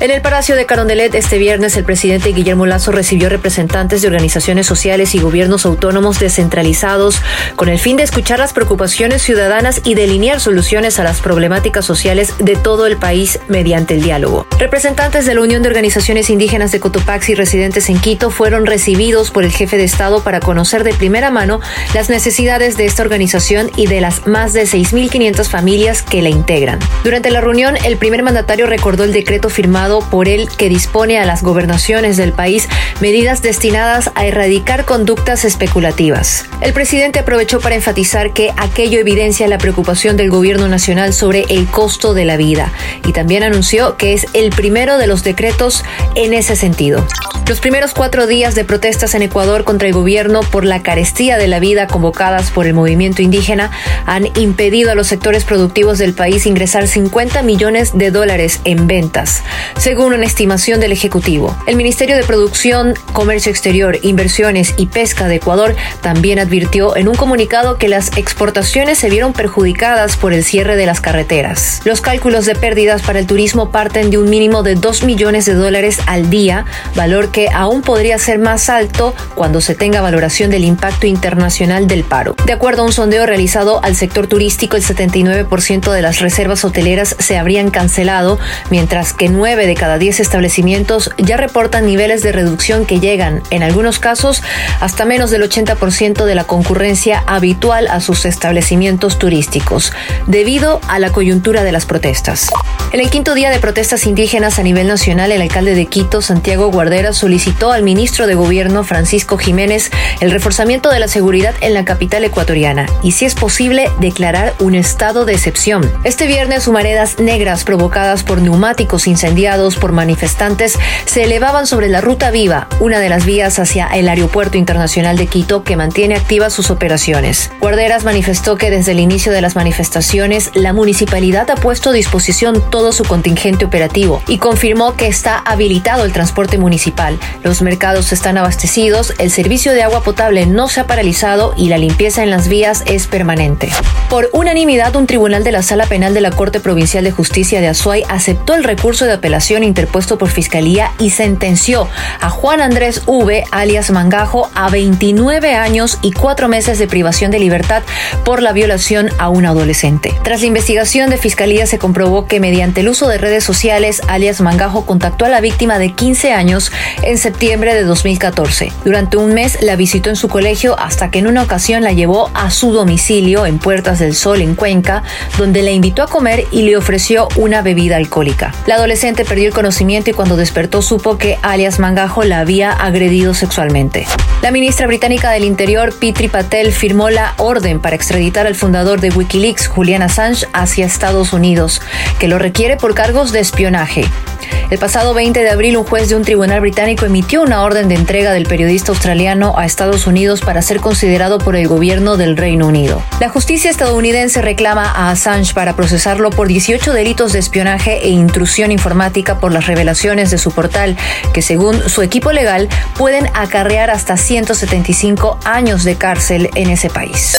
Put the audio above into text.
En el Palacio de Carondelet este viernes el presidente Guillermo Lazo recibió representantes de organizaciones sociales y gobiernos autónomos descentralizados con el fin de escuchar las preocupaciones ciudadanas y delinear soluciones a las problemáticas sociales de todo el país mediante el diálogo. Representantes de la Unión de Organizaciones Indígenas de Cotopaxi residentes en Quito fueron recibidos por el jefe de Estado para conocer de primera mano las necesidades de esta organización y de las más de 6.500 familias que la integran. Durante la reunión, el primer mandatario recordó el decreto firmado por él que dispone a las gobernaciones del país medidas destinadas a erradicar conductas especulativas. El presidente aprovechó para enfatizar que aquello evidencia la preocupación del gobierno nacional sobre el costo de la vida y también anunció que es el primero de los decretos en ese sentido. Los primeros cuatro días de protestas en Ecuador contra el gobierno por la carestía de la vida convocadas por el movimiento indígena han impedido a los sectores productivos del país ingresar 50 millones de dólares en ventas, según una estimación del Ejecutivo. El Ministerio de Producción, Comercio Exterior, Inversiones y Pesca de Ecuador también advirtió en un comunicado que las exportaciones se vieron perjudicadas por el cierre de las carreteras. Los cálculos de pérdidas para el turismo parten de un mínimo de 2 millones de dólares al día, valor que aún podría ser más alto cuando se tenga valoración del impacto internacional del paro. De acuerdo a un sondeo realizado al sector turístico, el 79% de las reservas hoteleras se habrían cancelado, mientras que 9 de cada 10 establecimientos ya reportan niveles de reducción que llegan, en algunos casos, hasta menos del 80% de la concurrencia habitual a sus establecimientos turísticos, debido a la coyuntura de las protestas. En el quinto día de protestas indígenas a nivel nacional, el alcalde de Quito, Santiago Guardera, solicitó al ministro de Gobierno, Francisco Jiménez, el reforzamiento de la seguridad en la capital ecuatoriana y, si es posible, declarar un estado de excepción. Este viernes, humaredas negras provocadas por neumáticos incendiados por manifestantes se elevaban sobre la Ruta Viva, una de las vías hacia el Aeropuerto Internacional de Quito que mantiene activas sus operaciones. Guarderas manifestó que desde el inicio de las manifestaciones, la municipalidad ha puesto a disposición todo su contingente operativo y confirmó que está habilitado el transporte municipal los mercados están abastecidos, el servicio de agua potable no se ha paralizado y la limpieza en las vías es permanente. Por unanimidad, un tribunal de la Sala Penal de la Corte Provincial de Justicia de Azuay aceptó el recurso de apelación interpuesto por Fiscalía y sentenció a Juan Andrés V, alias Mangajo, a 29 años y 4 meses de privación de libertad por la violación a un adolescente. Tras la investigación de Fiscalía se comprobó que mediante el uso de redes sociales, alias Mangajo contactó a la víctima de 15 años en septiembre de 2014. Durante un mes la visitó en su colegio hasta que en una ocasión la llevó a su domicilio en Puertas del Sol, en Cuenca, donde la invitó a comer y le ofreció una bebida alcohólica. La adolescente perdió el conocimiento y cuando despertó supo que alias Mangajo la había agredido sexualmente. La ministra británica del Interior, Pitri Patel, firmó la orden para extraditar al fundador de Wikileaks, Julian Assange, hacia Estados Unidos, que lo por cargos de espionaje. El pasado 20 de abril, un juez de un tribunal británico emitió una orden de entrega del periodista australiano a Estados Unidos para ser considerado por el gobierno del Reino Unido. La justicia estadounidense reclama a Assange para procesarlo por 18 delitos de espionaje e intrusión informática por las revelaciones de su portal, que según su equipo legal pueden acarrear hasta 175 años de cárcel en ese país.